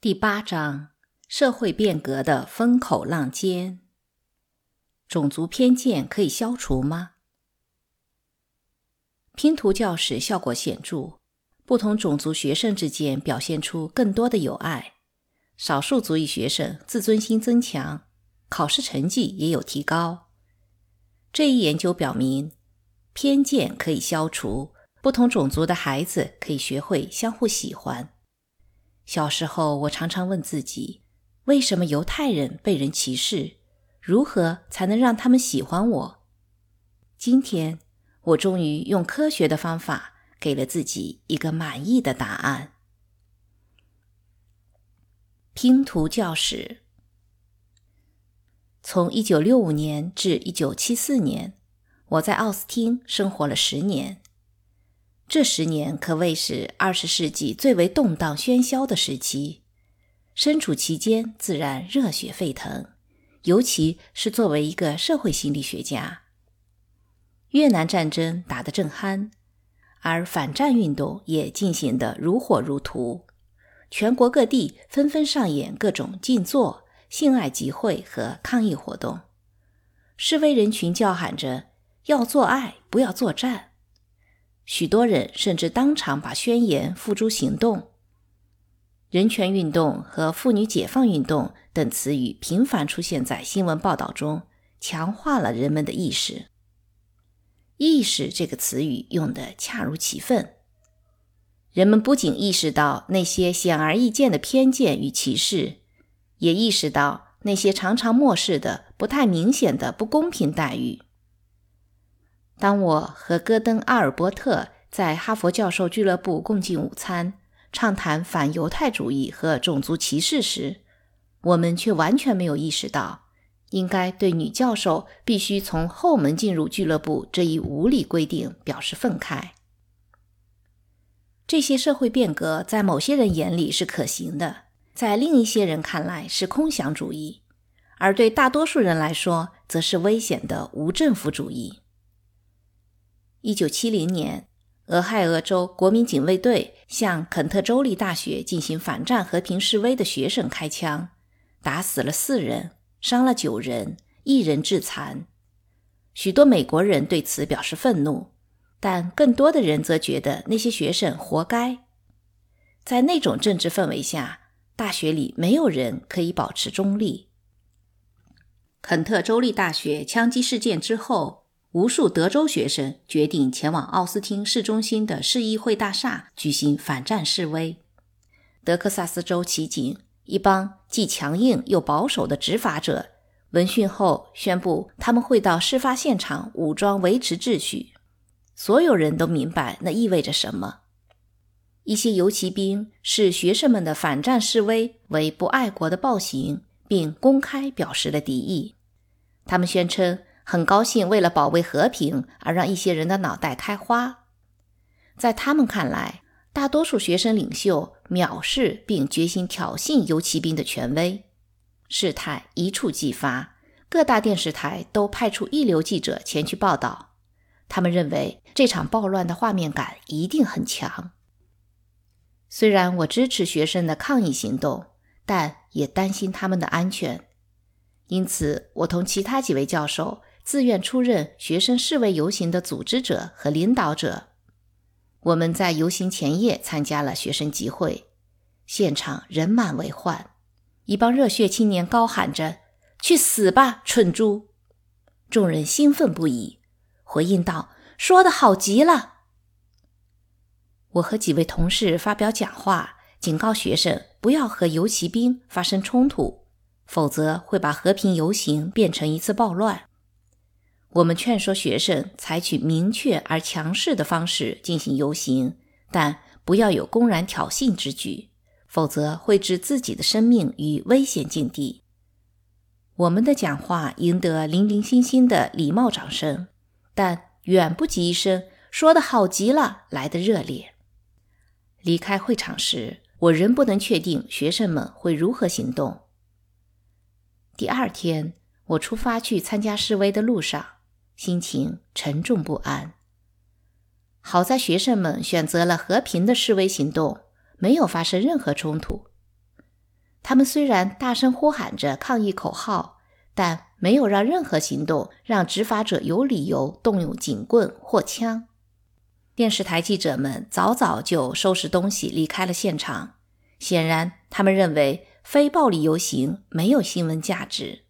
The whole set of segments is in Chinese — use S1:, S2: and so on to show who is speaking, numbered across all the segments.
S1: 第八章：社会变革的风口浪尖。种族偏见可以消除吗？拼图教室效果显著，不同种族学生之间表现出更多的友爱，少数族裔学生自尊心增强，考试成绩也有提高。这一研究表明，偏见可以消除，不同种族的孩子可以学会相互喜欢。小时候，我常常问自己：为什么犹太人被人歧视？如何才能让他们喜欢我？今天，我终于用科学的方法给了自己一个满意的答案。拼图教室，从一九六五年至一九七四年，我在奥斯汀生活了十年。这十年可谓是二十世纪最为动荡喧嚣的时期，身处其间自然热血沸腾。尤其是作为一个社会心理学家，越南战争打得正酣，而反战运动也进行得如火如荼，全国各地纷纷上演各种静坐、性爱集会和抗议活动，示威人群叫喊着要做爱，不要作战。许多人甚至当场把宣言付诸行动。人权运动和妇女解放运动等词语频繁出现在新闻报道中，强化了人们的意识。意识这个词语用得恰如其分。人们不仅意识到那些显而易见的偏见与歧视，也意识到那些常常漠视的不太明显的不公平待遇。当我和戈登·阿尔伯特在哈佛教授俱乐部共进午餐，畅谈反犹太主义和种族歧视时，我们却完全没有意识到，应该对女教授必须从后门进入俱乐部这一无理规定表示愤慨。这些社会变革在某些人眼里是可行的，在另一些人看来是空想主义，而对大多数人来说，则是危险的无政府主义。一九七零年，俄亥俄州国民警卫队向肯特州立大学进行反战和平示威的学生开枪，打死了四人，伤了九人，一人致残。许多美国人对此表示愤怒，但更多的人则觉得那些学生活该。在那种政治氛围下，大学里没有人可以保持中立。肯特州立大学枪击事件之后。无数德州学生决定前往奥斯汀市中心的市议会大厦举行反战示威。德克萨斯州骑警一帮既强硬又保守的执法者闻讯后宣布，他们会到事发现场武装维持秩序。所有人都明白那意味着什么。一些游骑兵视学生们的反战示威为不爱国的暴行，并公开表示了敌意。他们宣称。很高兴为了保卫和平而让一些人的脑袋开花，在他们看来，大多数学生领袖藐视并决心挑衅游骑兵的权威。事态一触即发，各大电视台都派出一流记者前去报道。他们认为这场暴乱的画面感一定很强。虽然我支持学生的抗议行动，但也担心他们的安全，因此我同其他几位教授。自愿出任学生示威游行的组织者和领导者。我们在游行前夜参加了学生集会，现场人满为患。一帮热血青年高喊着：“去死吧，蠢猪！”众人兴奋不已，回应道：“说的好极了。”我和几位同事发表讲话，警告学生不要和游骑兵发生冲突，否则会把和平游行变成一次暴乱。我们劝说学生采取明确而强势的方式进行游行，但不要有公然挑衅之举，否则会置自己的生命于危险境地。我们的讲话赢得零零星星的礼貌掌声，但远不及一声“说的好极了”来的热烈。离开会场时，我仍不能确定学生们会如何行动。第二天，我出发去参加示威的路上。心情沉重不安。好在学生们选择了和平的示威行动，没有发生任何冲突。他们虽然大声呼喊着抗议口号，但没有让任何行动让执法者有理由动用警棍或枪。电视台记者们早早就收拾东西离开了现场，显然他们认为非暴力游行没有新闻价值。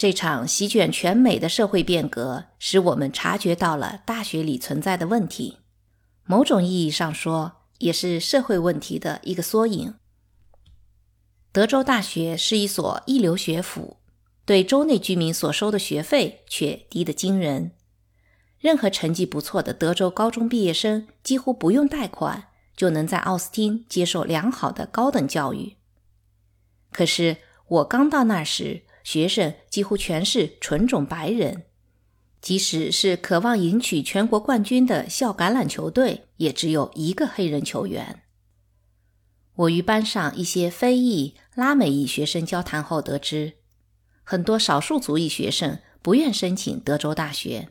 S1: 这场席卷全美的社会变革使我们察觉到了大学里存在的问题，某种意义上说，也是社会问题的一个缩影。德州大学是一所一流学府，对州内居民所收的学费却低得惊人。任何成绩不错的德州高中毕业生几乎不用贷款就能在奥斯汀接受良好的高等教育。可是我刚到那时。学生几乎全是纯种白人，即使是渴望赢取全国冠军的校橄榄球队，也只有一个黑人球员。我与班上一些非裔、拉美裔学生交谈后得知，很多少数族裔学生不愿申请德州大学，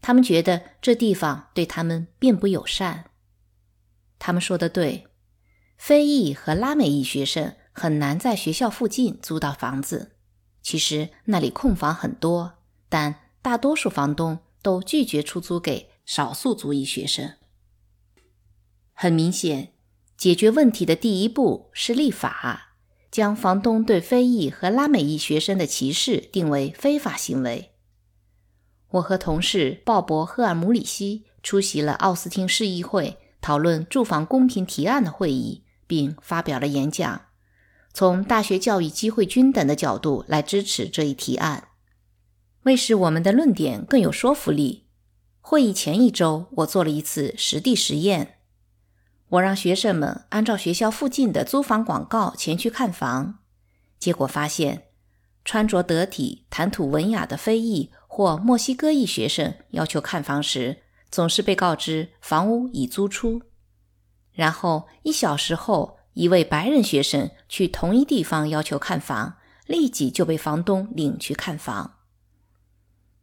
S1: 他们觉得这地方对他们并不友善。他们说的对，非裔和拉美裔学生很难在学校附近租到房子。其实那里空房很多，但大多数房东都拒绝出租给少数族裔学生。很明显，解决问题的第一步是立法，将房东对非裔和拉美裔学生的歧视定为非法行为。我和同事鲍勃·赫尔姆里希出席了奥斯汀市议会讨论住房公平提案的会议，并发表了演讲。从大学教育机会均等的角度来支持这一提案，为使我们的论点更有说服力，会议前一周我做了一次实地实验。我让学生们按照学校附近的租房广告前去看房，结果发现，穿着得体、谈吐文雅的非裔或墨西哥裔学生要求看房时，总是被告知房屋已租出，然后一小时后。一位白人学生去同一地方要求看房，立即就被房东领去看房。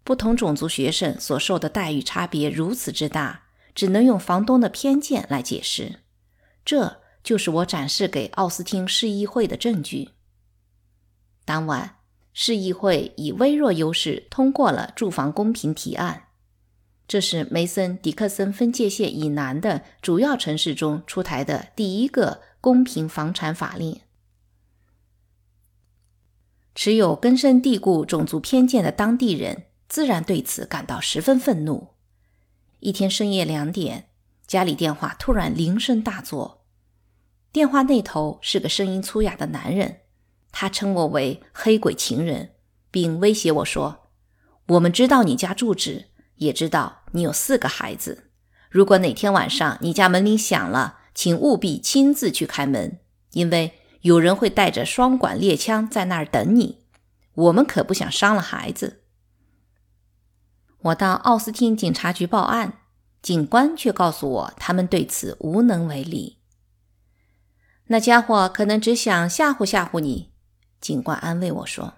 S1: 不同种族学生所受的待遇差别如此之大，只能用房东的偏见来解释。这就是我展示给奥斯汀市议会的证据。当晚，市议会以微弱优势通过了住房公平提案。这是梅森迪克森分界线以南的主要城市中出台的第一个。公平房产法令，持有根深蒂固种族偏见的当地人自然对此感到十分愤怒。一天深夜两点，家里电话突然铃声大作，电话那头是个声音粗哑的男人，他称我为“黑鬼情人”，并威胁我说：“我们知道你家住址，也知道你有四个孩子。如果哪天晚上你家门铃响了，”请务必亲自去开门，因为有人会带着双管猎枪在那儿等你。我们可不想伤了孩子。我到奥斯汀警察局报案，警官却告诉我他们对此无能为力。那家伙可能只想吓唬吓唬你，警官安慰我说。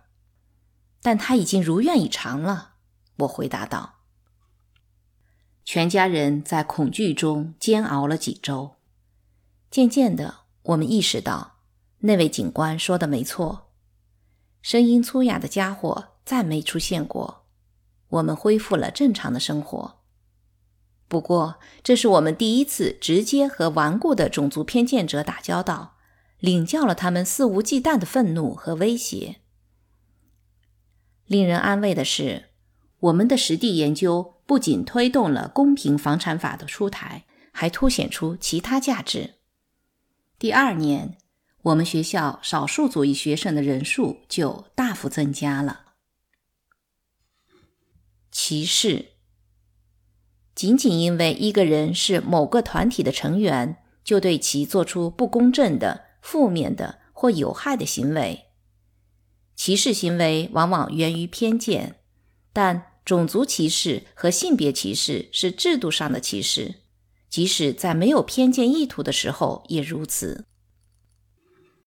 S1: 但他已经如愿以偿了，我回答道。全家人在恐惧中煎熬了几周。渐渐的，我们意识到那位警官说的没错。声音粗哑的家伙再没出现过。我们恢复了正常的生活。不过，这是我们第一次直接和顽固的种族偏见者打交道，领教了他们肆无忌惮的愤怒和威胁。令人安慰的是，我们的实地研究不仅推动了公平房产法的出台，还凸显出其他价值。第二年，我们学校少数族裔学生的人数就大幅增加了。歧视，仅仅因为一个人是某个团体的成员，就对其做出不公正的、负面的或有害的行为。歧视行为往往源于偏见，但种族歧视和性别歧视是制度上的歧视。即使在没有偏见意图的时候也如此。